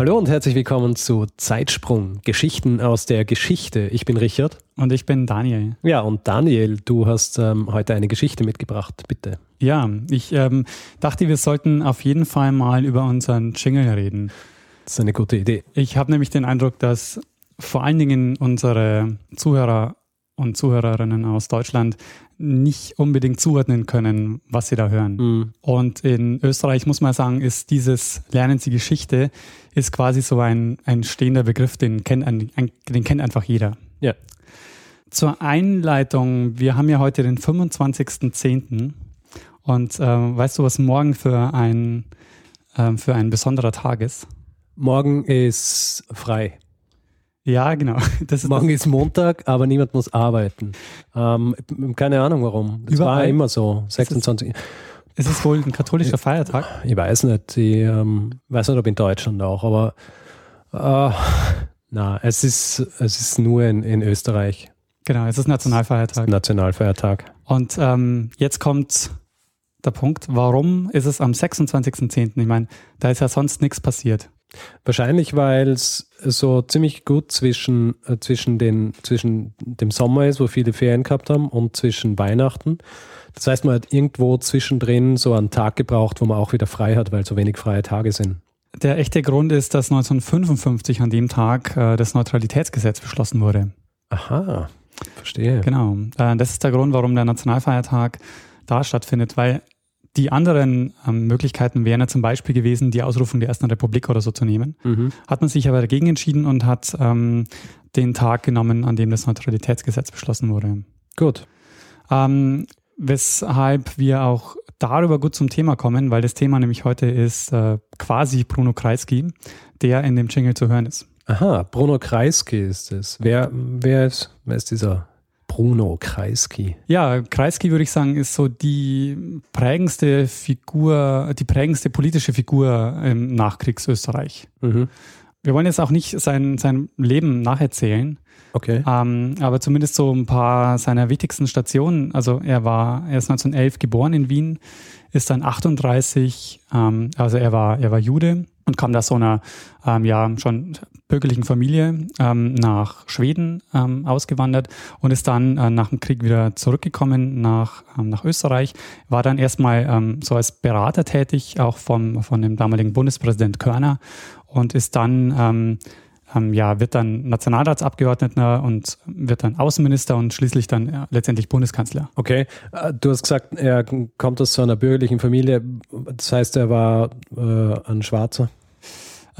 Hallo und herzlich willkommen zu Zeitsprung, Geschichten aus der Geschichte. Ich bin Richard. Und ich bin Daniel. Ja, und Daniel, du hast ähm, heute eine Geschichte mitgebracht, bitte. Ja, ich ähm, dachte, wir sollten auf jeden Fall mal über unseren Jingle reden. Das ist eine gute Idee. Ich habe nämlich den Eindruck, dass vor allen Dingen unsere Zuhörer und Zuhörerinnen aus Deutschland nicht unbedingt zuordnen können, was sie da hören. Mhm. Und in Österreich muss man sagen, ist dieses Lernen Sie Geschichte ist quasi so ein, ein stehender Begriff, den kennt, ein, den kennt einfach jeder. Ja. Zur Einleitung, wir haben ja heute den 25.10. Und äh, weißt du, was morgen für ein, äh, für ein besonderer Tag ist? Morgen ist frei. Ja, genau. Ist Morgen ist Montag, aber niemand muss arbeiten. Ähm, keine Ahnung warum. Das Überall. war immer so. 26. Ist es wohl ein katholischer Feiertag? Ich weiß nicht. Ich ähm, weiß nicht, ob in Deutschland auch, aber äh, na, es ist, es ist nur in, in Österreich. Genau, es ist Nationalfeiertag. Ist Nationalfeiertag. Und ähm, jetzt kommt der Punkt, warum ist es am 26.10.? Ich meine, da ist ja sonst nichts passiert. Wahrscheinlich, weil es so ziemlich gut zwischen, äh, zwischen, den, zwischen dem Sommer ist, wo viele Ferien gehabt haben, und zwischen Weihnachten. Das heißt, man hat irgendwo zwischendrin so einen Tag gebraucht, wo man auch wieder frei hat, weil so wenig freie Tage sind. Der echte Grund ist, dass 1955 an dem Tag äh, das Neutralitätsgesetz beschlossen wurde. Aha, verstehe. Genau. Äh, das ist der Grund, warum der Nationalfeiertag da stattfindet, weil die anderen ähm, Möglichkeiten wären ja zum Beispiel gewesen, die Ausrufung der Ersten Republik oder so zu nehmen. Mhm. Hat man sich aber dagegen entschieden und hat ähm, den Tag genommen, an dem das Neutralitätsgesetz beschlossen wurde. Gut. Ähm, weshalb wir auch darüber gut zum Thema kommen, weil das Thema nämlich heute ist äh, quasi Bruno Kreisky, der in dem Jingle zu hören ist. Aha, Bruno Kreisky ist es. Wer, wer, ist, wer ist dieser Bruno Kreisky. Ja, Kreisky würde ich sagen, ist so die prägendste Figur, die prägendste politische Figur im Nachkriegsösterreich. Mhm. Wir wollen jetzt auch nicht sein, sein Leben nacherzählen. Okay. Ähm, aber zumindest so ein paar seiner wichtigsten Stationen. Also er war, er ist 1911 geboren in Wien, ist dann 38, ähm, also er war, er war Jude und kam da so einer ähm, ja schon bürgerlichen Familie ähm, nach Schweden ähm, ausgewandert und ist dann äh, nach dem Krieg wieder zurückgekommen nach, ähm, nach Österreich, war dann erstmal ähm, so als Berater tätig, auch vom, von dem damaligen Bundespräsident Körner und ist dann ähm, ja, wird dann Nationalratsabgeordneter und wird dann Außenminister und schließlich dann letztendlich Bundeskanzler. Okay, äh, du hast gesagt, er kommt aus so einer bürgerlichen Familie, das heißt, er war äh, ein Schwarzer?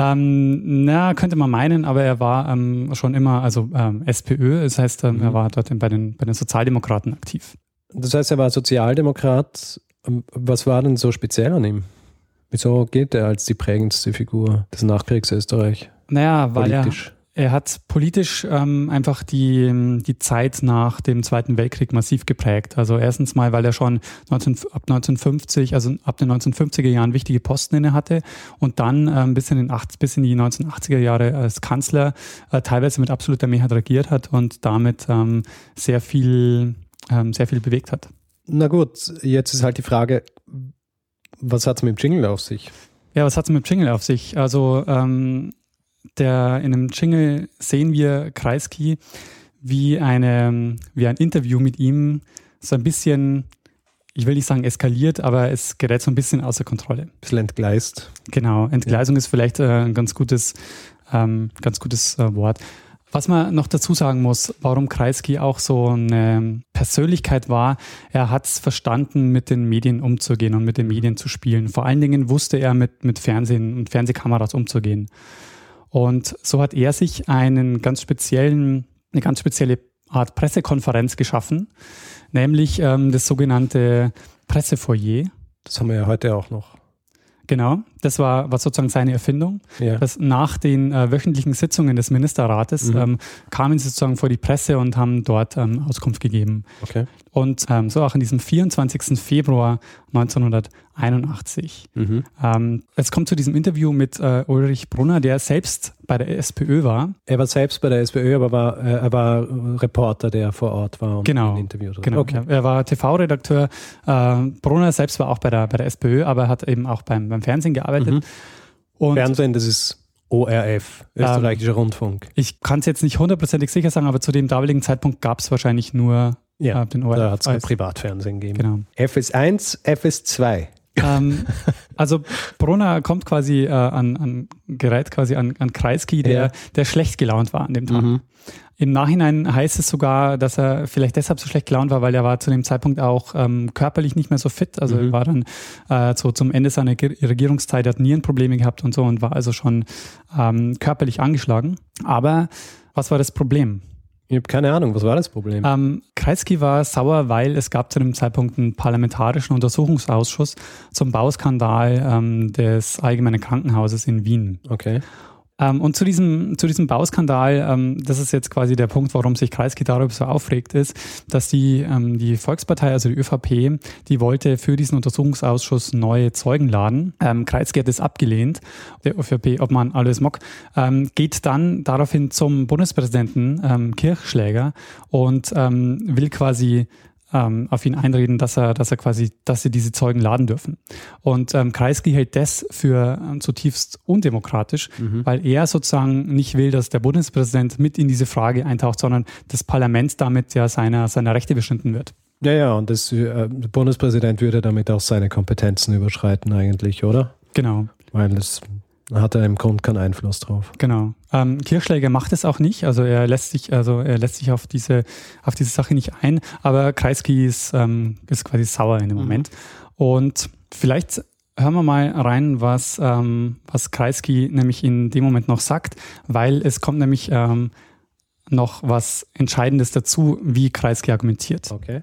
Ähm, na, könnte man meinen, aber er war ähm, schon immer, also ähm, SPÖ, das heißt, ähm, mhm. er war dort bei den, bei den Sozialdemokraten aktiv. Das heißt, er war Sozialdemokrat. Ähm, was war denn so speziell an ihm? Wieso gilt er als die prägendste Figur des Nachkriegsösterreich? Naja, weil Politisch. er er hat politisch ähm, einfach die, die Zeit nach dem Zweiten Weltkrieg massiv geprägt. Also erstens mal, weil er schon 19, ab 1950, also ab den 1950er Jahren wichtige Posten inne hatte und dann ähm, bis, in den 80, bis in die 1980er Jahre als Kanzler äh, teilweise mit absoluter Mehrheit regiert hat und damit ähm, sehr viel, ähm, sehr viel bewegt hat. Na gut, jetzt ist halt die Frage, was hat es mit dem Jingle auf sich? Ja, was hat es mit dem Jingle auf sich? Also ähm, der, in einem Jingle sehen wir Kreisky, wie, eine, wie ein Interview mit ihm so ein bisschen, ich will nicht sagen eskaliert, aber es gerät so ein bisschen außer Kontrolle. Ein bisschen entgleist. Genau, Entgleisung ja. ist vielleicht äh, ein ganz gutes, ähm, ganz gutes äh, Wort. Was man noch dazu sagen muss, warum Kreisky auch so eine Persönlichkeit war, er hat es verstanden, mit den Medien umzugehen und mit den Medien zu spielen. Vor allen Dingen wusste er mit, mit Fernsehen und Fernsehkameras umzugehen. Und so hat er sich einen ganz speziellen, eine ganz spezielle Art Pressekonferenz geschaffen, nämlich ähm, das sogenannte Pressefoyer. Das haben wir ja heute auch noch. Genau, das war, war sozusagen seine Erfindung. Ja. Dass nach den äh, wöchentlichen Sitzungen des Ministerrates Mhm. ähm, kamen sie sozusagen vor die Presse und haben dort ähm, Auskunft gegeben. Okay. Und ähm, so auch an diesem 24. Februar 1981. Mhm. Ähm, es kommt zu diesem Interview mit äh, Ulrich Brunner, der selbst bei der SPÖ war. Er war selbst bei der SPÖ, aber war, äh, er war Reporter, der vor Ort war und Genau. ihn interviewt hat. Genau, Okay. er war TV-Redakteur. Äh, Brunner selbst war auch bei der, bei der SPÖ, aber hat eben auch beim, beim Fernsehen gearbeitet. Mhm. Und Fernsehen, das ist ORF, österreichischer Rundfunk. ich kann es jetzt nicht hundertprozentig sicher sagen, aber zu dem damaligen Zeitpunkt gab es wahrscheinlich nur Ja, den ORF. da hat es kein Privatfernsehen gegeben. Genau. FS1, FS2. ähm, also Brunner kommt quasi äh, an, an gerät quasi an, an Kreisky, der, Ja. der schlecht gelaunt war an dem Tag. Mhm. Im Nachhinein heißt es sogar, dass er vielleicht deshalb so schlecht gelaunt war, weil er war zu dem Zeitpunkt auch ähm, körperlich nicht mehr so fit. Also Mhm. er war dann äh, so zum Ende seiner Ge- Regierungszeit, hat Nierenprobleme gehabt und so und war also schon ähm, körperlich angeschlagen. Aber was war das Problem? Ich habe keine Ahnung, was war das Problem? Ähm, Kreisky war sauer, weil es gab zu dem Zeitpunkt einen parlamentarischen Untersuchungsausschuss zum Bauskandal ähm, des Allgemeinen Krankenhauses in Wien. Okay. Ähm, und zu diesem, zu diesem Bauskandal, ähm, das ist jetzt quasi der Punkt, warum sich Kreisky darüber so aufregt, ist, dass die, ähm, die Volkspartei, also die ÖVP, die wollte für diesen Untersuchungsausschuss neue Zeugen laden. Ähm, Kreisky hat das abgelehnt, der ÖVP, ob man alles mag, ähm, geht dann daraufhin zum Bundespräsidenten ähm, Kirchschläger und ähm, will quasi ähm, auf ihn einreden, dass er, dass er quasi, dass sie diese Zeugen laden dürfen. Und ähm, Kreisky hält das für ähm, zutiefst undemokratisch, weil er sozusagen nicht will, dass der Bundespräsident mit in diese Frage eintaucht, sondern das Parlament damit ja seiner, seiner Rechte beschnitten wird. Ja, ja, und das, äh, der Bundespräsident würde damit auch seine Kompetenzen überschreiten eigentlich, oder? Genau, Weil es hat er im Grund keinen Einfluss drauf. genau. Ähm, Kirchschläger macht es auch nicht, also er lässt sich, also er lässt sich auf diese, auf diese Sache nicht ein, aber Kreisky ist, ähm, ist quasi sauer in dem Moment. Und vielleicht hören wir mal rein, was, ähm, was Kreisky nämlich in dem Moment noch sagt, weil es kommt nämlich ähm, noch was Entscheidendes dazu, wie Kreisky argumentiert. Okay.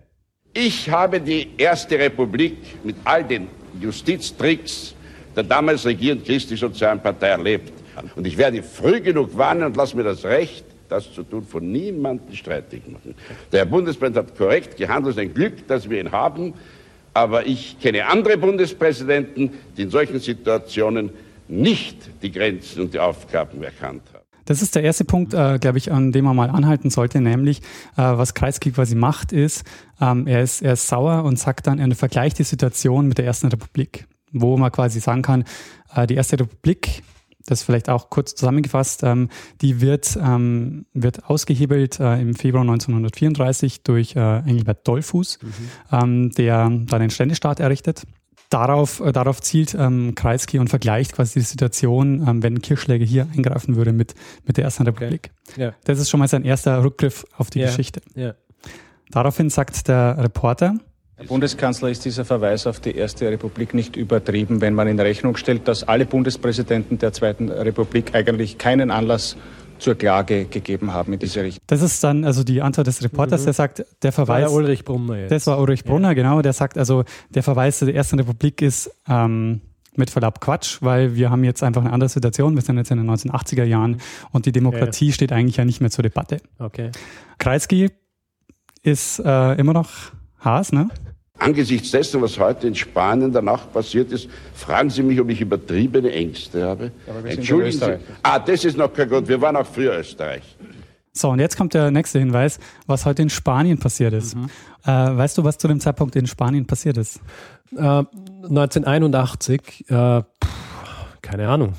Ich habe die Erste Republik mit all den Justiztricks der damals regierenden Christlich-Sozialen Partei erlebt. Und ich werde früh genug warnen und lasse mir das Recht, das zu tun, von niemandem streitig machen. Der Herr Bundespräsident hat korrekt gehandelt. Es ist ein Glück, dass wir ihn haben. Aber ich kenne andere Bundespräsidenten, die in solchen Situationen nicht die Grenzen und die Aufgaben erkannt haben. Das ist der erste Punkt, äh, glaube ich, an dem man mal anhalten sollte, nämlich äh, was Kreisky quasi macht, ist, ähm, er ist, er ist sauer und sagt dann, er vergleicht die Situation mit der Ersten Republik, wo man quasi sagen kann, äh, die Erste Republik, das vielleicht auch kurz zusammengefasst, ähm, die wird, ähm, wird ausgehebelt äh, im Februar 1934 durch äh, Engelbert Dollfuß, ähm, der dann den Ständestaat errichtet. Darauf, darauf zielt Kreisky und vergleicht quasi die Situation, wenn Kirchschläger hier eingreifen würde mit, mit der Ersten Republik. Ja. Das ist schon mal sein erster Rückgriff auf die Ja. Geschichte. Ja. Daraufhin sagt der Reporter, Herr Bundeskanzler, ist dieser Verweis auf die Erste Republik nicht übertrieben, wenn man in Rechnung stellt, dass alle Bundespräsidenten der Zweiten Republik eigentlich keinen Anlass zur Klage gegeben haben in diese Richtung? das ist dann also die Antwort des Reporters, der sagt, der War Verweis, der Ulrich Brunner jetzt. das war Ulrich Brunner, genau, der sagt also, der Verweis zur Ersten Republik ist ähm, mit Verlaub Quatsch, weil wir haben jetzt einfach eine andere Situation, wir sind jetzt in den 1980er Jahren und die Demokratie steht eigentlich ja nicht mehr zur Debatte. okay. Kreisky ist äh, immer noch Haas, ne? Angesichts dessen, was heute in Spanien danach passiert ist, fragen Sie mich, ob ich übertriebene Ängste habe. Entschuldigen Sie. Ah, das ist noch kein Grund. Wir waren auch früher Österreich. So, und jetzt kommt der nächste Hinweis, was heute in Spanien passiert ist. Äh, weißt du, was zu dem Zeitpunkt in Spanien passiert ist? Äh, 1981, äh, pff, keine Ahnung.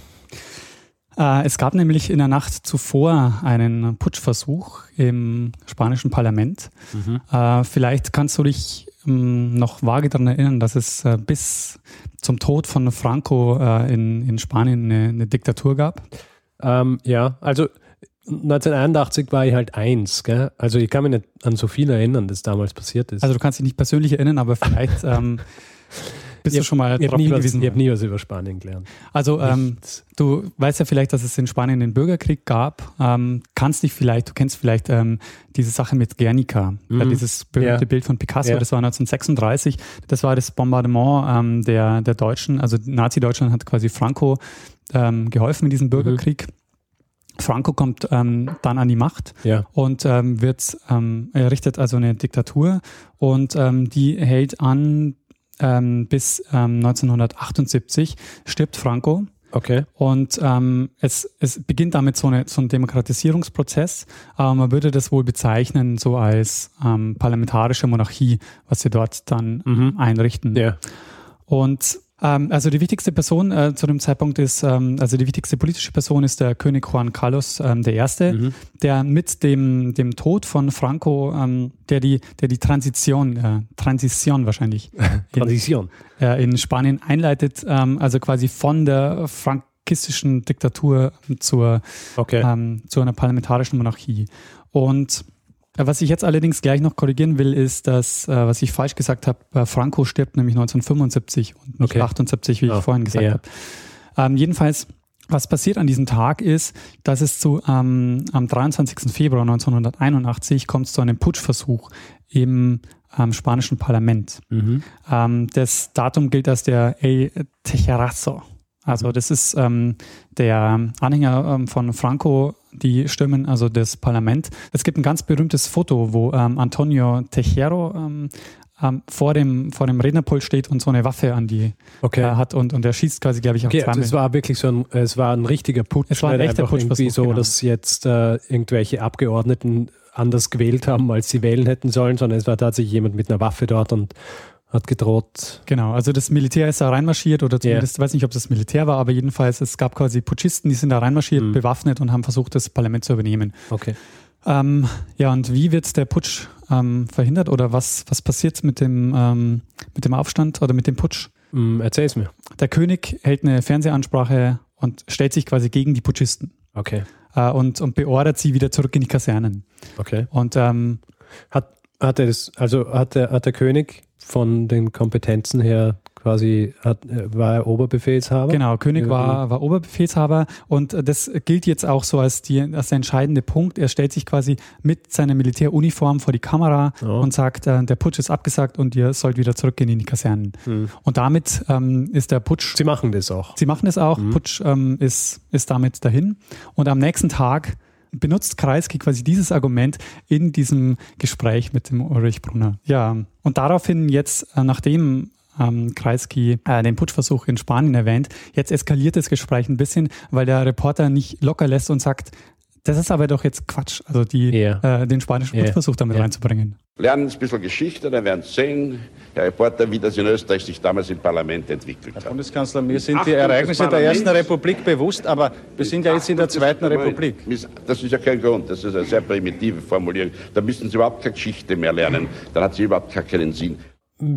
Äh, es gab nämlich in der Nacht zuvor einen Putschversuch im spanischen Parlament. Äh, vielleicht kannst du dich ähm, noch vage daran erinnern, dass es äh, bis zum Tod von Franco in, in Spanien eine, eine Diktatur gab. Ähm, ja, also 1981 war ich halt eins, gell? Also ich kann mich nicht an so viel erinnern, das damals passiert ist. Also du kannst dich nicht persönlich erinnern, aber vielleicht ähm, bist du schon mal darauf hingewiesen? ich habe nie was über Spanien gelernt. Also ähm, du weißt ja vielleicht, dass es in Spanien den Bürgerkrieg gab. Ähm, kannst dich vielleicht, du kennst vielleicht ähm, diese Sache mit Guernica, mhm. äh, dieses berühmte ja. Bild von Picasso, ja. das war 1936. Das war das Bombardement ähm, der, der Deutschen, also Nazi-Deutschland hat quasi Franco ähm, geholfen in diesem. Bürgerkrieg. Mhm. Franco kommt ähm, dann an die Macht ja. und ähm, wird ähm, errichtet also eine Diktatur und ähm, die hält an ähm, bis ähm, 1978 stirbt Franco. Okay. Und ähm, es, es beginnt damit so, eine, so ein Demokratisierungsprozess, aber man würde das wohl bezeichnen so als ähm, parlamentarische Monarchie, was sie dort dann mhm. einrichten. Ja. Und ähm, also die wichtigste Person äh, zu dem Zeitpunkt ist, ähm, also die wichtigste politische Person ist der König Juan Carlos ähm, I., mhm. der mit dem, dem Tod von Franco, ähm, der die, der die Transition, äh, Transition wahrscheinlich Transition. In, äh, in Spanien einleitet, ähm, also quasi von der frankistischen Diktatur zur, okay. ähm, zu einer parlamentarischen Monarchie. Und was ich jetzt allerdings gleich noch korrigieren will, ist, dass, äh, was ich falsch gesagt habe, äh, Franco stirbt nämlich 1975 und nicht okay. 78, wie oh, ich vorhin gesagt ja. habe. Ähm, jedenfalls, was passiert an diesem Tag ist, dass es zu ähm, am 23. Februar 1981 kommt es zu einem Putschversuch im ähm, spanischen Parlament. Mhm. Ähm, das Datum gilt als der El Tejerazo. Also das ist ähm, der Anhänger ähm, von Franco, die stürmen also das Parlament. Es gibt ein ganz berühmtes Foto, wo ähm, Antonio Tejero ähm, ähm, vor, dem, vor dem Rednerpult steht und so eine Waffe an die okay. äh, hat und, und er schießt quasi, glaube ich, auf okay, zweimal. Also es war wirklich so ein, es war ein richtiger Putsch. Es war ein echter Putsch. Irgendwie so, genau. dass jetzt äh, irgendwelche Abgeordneten anders gewählt haben, als sie wählen hätten sollen, sondern es war tatsächlich jemand mit einer Waffe dort und hat gedroht. Genau, also das Militär ist da reinmarschiert oder zumindest, yeah. weiß nicht, ob das Militär war, aber jedenfalls, es gab quasi Putschisten, die sind da reinmarschiert, mhm. bewaffnet und haben versucht, das Parlament zu übernehmen. Okay. Ähm, ja, und wie wird der Putsch ähm, verhindert oder was, was passiert mit dem, ähm, mit dem Aufstand oder mit dem Putsch? Mm, erzähl's mir. Der König hält eine Fernsehansprache und stellt sich quasi gegen die Putschisten. Okay. Äh, und, und beordert sie wieder zurück in die Kasernen. Okay. Und ähm, hat, hat er das, also hat der, hat der König von den Kompetenzen her quasi hat, war er Oberbefehlshaber? Genau, König war, war Oberbefehlshaber und das gilt jetzt auch so als, die, als der entscheidende Punkt. Er stellt sich quasi mit seiner Militäruniform vor die Kamera oh. und sagt, äh, der Putsch ist abgesagt und ihr sollt wieder zurückgehen in die Kasernen. Hm. Und damit ähm, ist der Putsch. Sie machen das auch. Sie machen das auch. Hm. Putsch ähm, ist, ist damit dahin. Und am nächsten Tag benutzt Kreisky quasi dieses Argument in diesem Gespräch mit dem Ulrich Brunner. Ja, und daraufhin jetzt, äh, nachdem ähm, Kreisky äh, den Putschversuch in Spanien erwähnt, jetzt eskaliert das Gespräch ein bisschen, weil der Reporter nicht locker lässt und sagt, das ist aber doch jetzt Quatsch, also die, yeah. äh, den spanischen yeah. Putschversuch damit yeah. reinzubringen. Lernen ein bisschen Geschichte, dann werden Sie sehen, Herr Reporter, wie das in Österreich sich damals im Parlament entwickelt hat. Herr Bundeskanzler, mir sind die Ereignisse der Ersten Republik bewusst, aber wir sind ja jetzt in der Zweiten Republik. Das ist ja kein Grund, das ist eine sehr primitive Formulierung. Da müssen Sie überhaupt keine Geschichte mehr lernen, dann hat sie überhaupt keinen Sinn.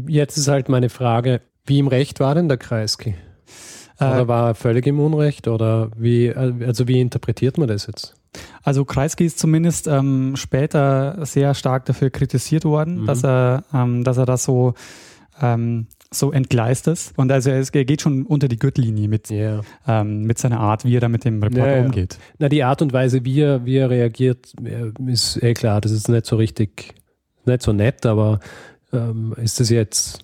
Jetzt ist halt meine Frage, wie im Recht war denn der Kreisky? Äh, oder war er völlig im Unrecht? Oder wie, also wie interpretiert man das jetzt? Also Kreisky ist zumindest ähm, später sehr stark dafür kritisiert worden, mhm. dass er, ähm, dass er das so ähm, so entgleist ist. Und also er, geht schon unter die Gürtellinie mit, yeah. ähm, mit seiner Art, wie er da mit dem Reporter ja, umgeht. Na, die Art und Weise, wie er, wie er reagiert, ist eh klar, das ist nicht so richtig, nicht so nett, aber ähm, ist das jetzt,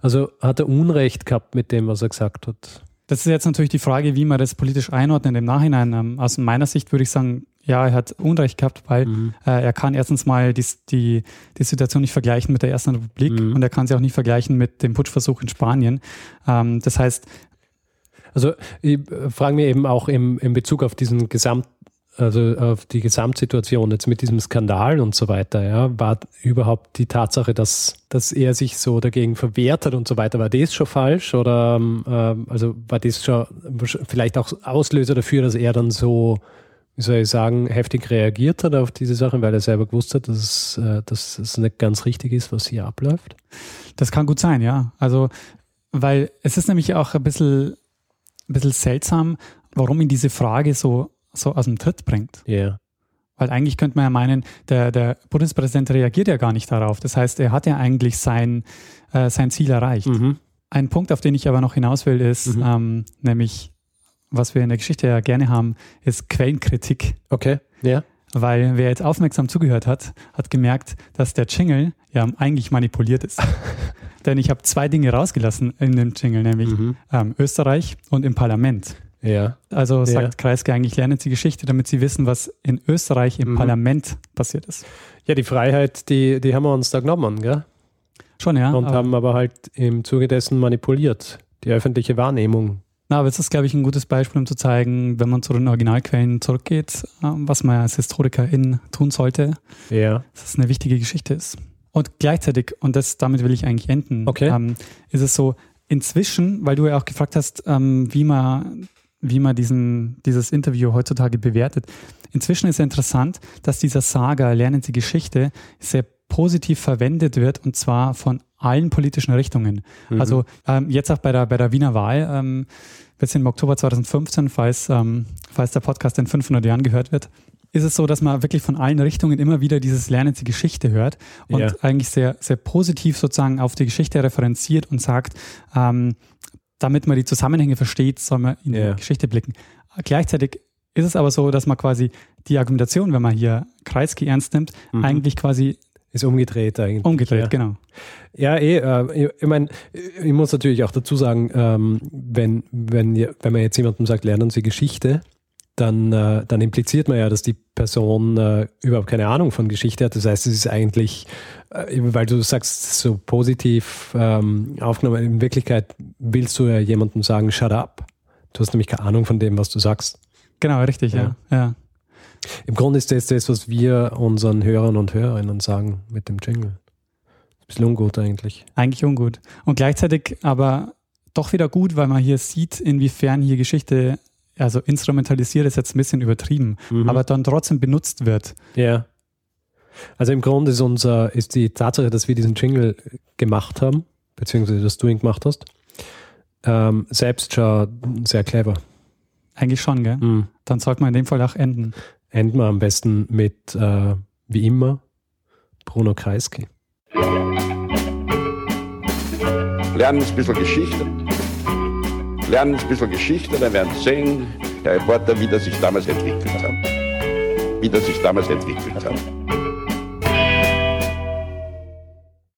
also hat er Unrecht gehabt mit dem, was er gesagt hat? Das ist jetzt natürlich die Frage, wie man das politisch einordnet im Nachhinein. Ähm, aus meiner Sicht würde ich sagen, ja, er hat Unrecht gehabt, weil mhm. äh, er kann erstens mal die, die, die Situation nicht vergleichen mit der Ersten Republik mhm. und er kann sie auch nicht vergleichen mit dem Putschversuch in Spanien. Ähm, das heißt, also ich frage mich eben auch im, in Bezug auf diesen Gesamt, also auf die Gesamtsituation jetzt mit diesem Skandal und so weiter, ja, war überhaupt die Tatsache, dass, dass er sich so dagegen verwehrt hat und so weiter, war das schon falsch oder ähm, also war das schon vielleicht auch Auslöser dafür, dass er dann so, wie soll ich sagen, heftig reagiert hat auf diese Sachen, weil er selber gewusst hat, dass es, äh, dass es nicht ganz richtig ist, was hier abläuft? Das kann gut sein, ja. Also, weil es ist nämlich auch ein bisschen, ein bisschen seltsam, warum ihn diese Frage so so aus dem Tritt bringt. Ja. Yeah. Weil eigentlich könnte man ja meinen, der, der Bundespräsident reagiert ja gar nicht darauf. Das heißt, er hat ja eigentlich sein, äh, sein Ziel erreicht. Mhm. Ein Punkt, auf den ich aber noch hinaus will, ist mhm. ähm, nämlich, was wir in der Geschichte ja gerne haben, ist Quellenkritik. Okay, ja. Weil wer jetzt aufmerksam zugehört hat, hat gemerkt, dass der Jingle ja eigentlich manipuliert ist. Denn ich habe zwei Dinge rausgelassen in dem Jingle, nämlich mhm. ähm, Österreich und im Parlament. Ja. Also sagt ja. Kreisky eigentlich, lernen Sie Geschichte, damit Sie wissen, was in Österreich im mhm. Parlament passiert ist. Ja, die Freiheit, die, die haben wir uns da genommen, gell? Schon, ja. Und aber haben aber halt im Zuge dessen manipuliert, die öffentliche Wahrnehmung. Na, aber es ist, glaube ich, ein gutes Beispiel, um zu zeigen, wenn man zu den Originalquellen zurückgeht, ähm, was man als Historikerin tun sollte, ja. dass es eine wichtige Geschichte ist. Und gleichzeitig, und das, damit will ich eigentlich enden, okay. ähm, ist es so, inzwischen, weil du ja auch gefragt hast, ähm, wie man, wie man diesen, dieses Interview heutzutage bewertet. Inzwischen ist ja interessant, dass dieser Saga Lernen Sie Geschichte sehr positiv verwendet wird und zwar von allen politischen Richtungen. Mhm. Also ähm, jetzt auch bei der, bei der Wiener Wahl, ähm, sind im Oktober 2015, falls, ähm, falls der Podcast in 500 Jahren gehört wird, ist es so, dass man wirklich von allen Richtungen immer wieder dieses Lernen Sie Geschichte hört und ja. eigentlich sehr, sehr positiv sozusagen auf die Geschichte referenziert und sagt, ähm, damit man die Zusammenhänge versteht, soll man in ja. die Geschichte blicken. Gleichzeitig ist es aber so, dass man quasi die Argumentation, wenn man hier Kreisky ernst nimmt, mhm. eigentlich quasi ist umgedreht eigentlich. Umgedreht, ja. genau. Ja, eh, äh, ich meine, ich muss natürlich auch dazu sagen, ähm, wenn, wenn, wenn man jetzt jemandem sagt, lernen Sie Geschichte, dann, äh, dann impliziert man ja, dass die Person äh, überhaupt keine Ahnung von Geschichte hat. Das heißt, es ist eigentlich, weil du sagst, so positiv ähm, aufgenommen, in Wirklichkeit willst du ja jemandem sagen, shut up. Du hast nämlich keine Ahnung von dem, was du sagst. Genau, richtig, ja. ja. ja. Im Grunde ist das das, was wir unseren Hörern und Hörerinnen sagen mit dem Jingle. Ein bisschen ungut eigentlich. Eigentlich ungut. Und gleichzeitig aber doch wieder gut, weil man hier sieht, inwiefern hier Geschichte, also instrumentalisiert ist jetzt ein bisschen übertrieben, mhm. aber dann trotzdem benutzt wird. Ja. Also im Grunde ist unser, ist die Tatsache, dass wir diesen Jingle gemacht haben, beziehungsweise dass du ihn gemacht hast, ähm, selbst schon sehr clever. Eigentlich schon, gell? Mhm. Dann sollte man in dem Fall auch enden enden wir am besten mit, äh, wie immer, Bruno Kreisky. Lernen ein bisschen Geschichte. Lernen ein bisschen Geschichte, dann werden Sie sehen, Herr Reporter, wie das sich damals entwickelt hat. Wie das sich damals entwickelt hat.